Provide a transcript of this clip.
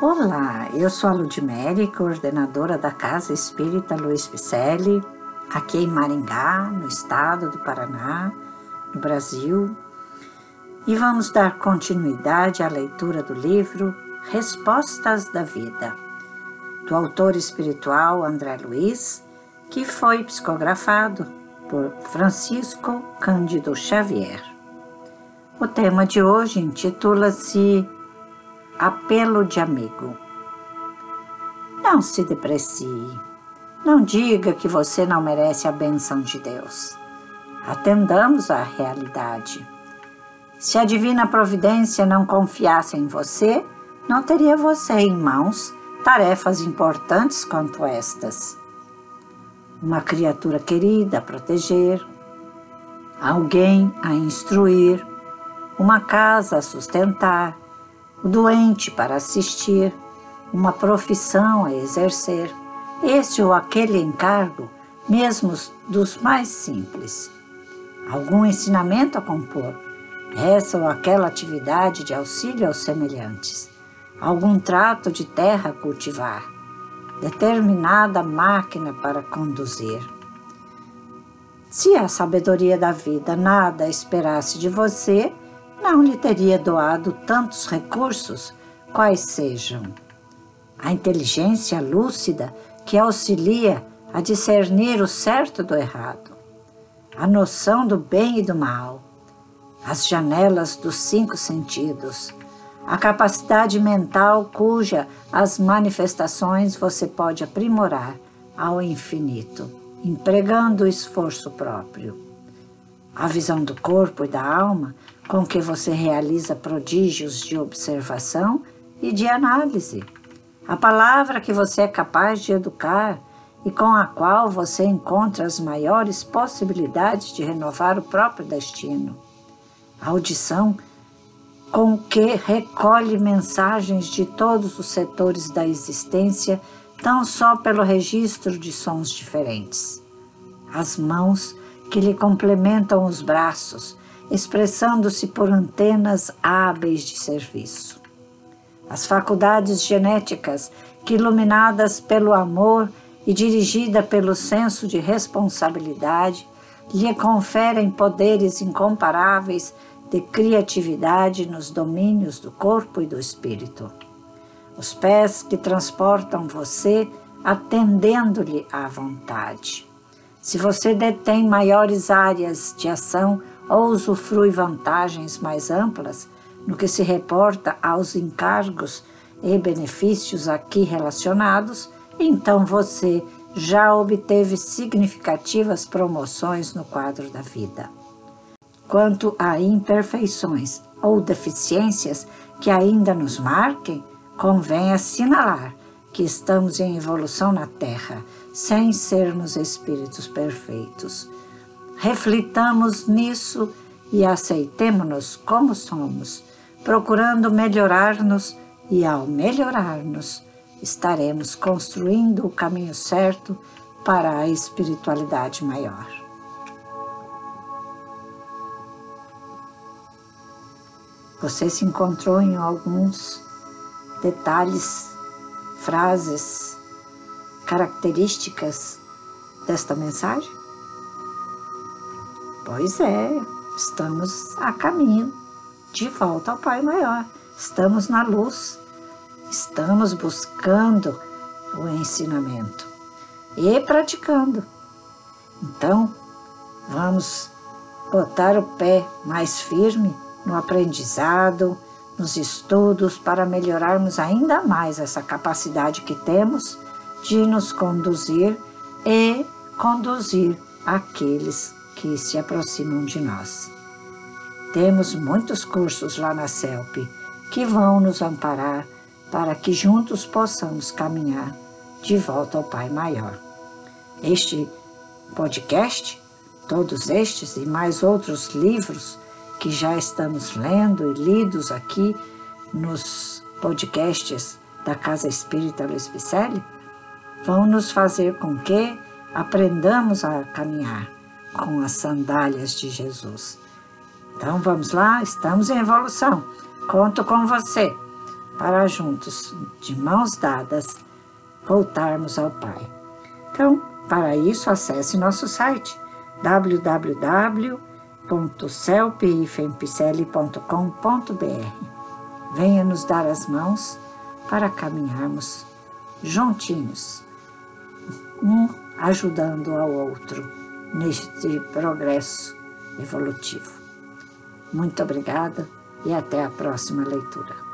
Olá, eu sou a Ludmere, coordenadora da Casa Espírita Luiz Picelli, aqui em Maringá, no estado do Paraná, no Brasil. E vamos dar continuidade à leitura do livro Respostas da Vida, do autor espiritual André Luiz, que foi psicografado por Francisco Cândido Xavier. O tema de hoje intitula-se Apelo de amigo. Não se deprecie. Não diga que você não merece a benção de Deus. Atendamos à realidade. Se a divina providência não confiasse em você, não teria você em mãos tarefas importantes quanto estas. Uma criatura querida a proteger, alguém a instruir, uma casa a sustentar, o doente para assistir, uma profissão a exercer, este ou aquele encargo, mesmo dos mais simples. Algum ensinamento a compor, essa ou aquela atividade de auxílio aos semelhantes, algum trato de terra a cultivar, determinada máquina para conduzir. Se a sabedoria da vida nada esperasse de você, não lhe teria doado tantos recursos, quais sejam a inteligência lúcida que auxilia a discernir o certo do errado, a noção do bem e do mal, as janelas dos cinco sentidos, a capacidade mental cuja as manifestações você pode aprimorar ao infinito, empregando o esforço próprio. A visão do corpo e da alma com que você realiza prodígios de observação e de análise. A palavra que você é capaz de educar e com a qual você encontra as maiores possibilidades de renovar o próprio destino. A audição com que recolhe mensagens de todos os setores da existência, tão só pelo registro de sons diferentes. As mãos que lhe complementam os braços, expressando-se por antenas hábeis de serviço. As faculdades genéticas que, iluminadas pelo amor e dirigida pelo senso de responsabilidade, lhe conferem poderes incomparáveis de criatividade nos domínios do corpo e do espírito. Os pés que transportam você atendendo-lhe à vontade. Se você detém maiores áreas de ação ou usufrui vantagens mais amplas no que se reporta aos encargos e benefícios aqui relacionados, então você já obteve significativas promoções no quadro da vida. Quanto a imperfeições ou deficiências que ainda nos marquem, convém assinalar que estamos em evolução na Terra, sem sermos espíritos perfeitos. Reflitamos nisso e aceitemo-nos como somos, procurando melhorar-nos e, ao melhorar-nos, estaremos construindo o caminho certo para a espiritualidade maior. Você se encontrou em alguns detalhes, frases, características desta mensagem? Pois é, estamos a caminho de volta ao Pai Maior. Estamos na luz, estamos buscando o ensinamento e praticando. Então, vamos botar o pé mais firme no aprendizado, nos estudos, para melhorarmos ainda mais essa capacidade que temos de nos conduzir e conduzir aqueles que se aproximam de nós. Temos muitos cursos lá na CELP que vão nos amparar para que juntos possamos caminhar de volta ao Pai Maior. Este podcast, todos estes e mais outros livros que já estamos lendo e lidos aqui nos podcasts da Casa Espírita Luiz Picelli, vão nos fazer com que aprendamos a caminhar com as sandálias de Jesus. Então vamos lá, estamos em evolução. Conto com você. para juntos, de mãos dadas, voltarmos ao Pai. Então, para isso, acesse nosso site www.celpifempicele.com.br. Venha nos dar as mãos para caminharmos juntinhos, um ajudando ao outro neste progresso evolutivo. Muito obrigada e até a próxima leitura.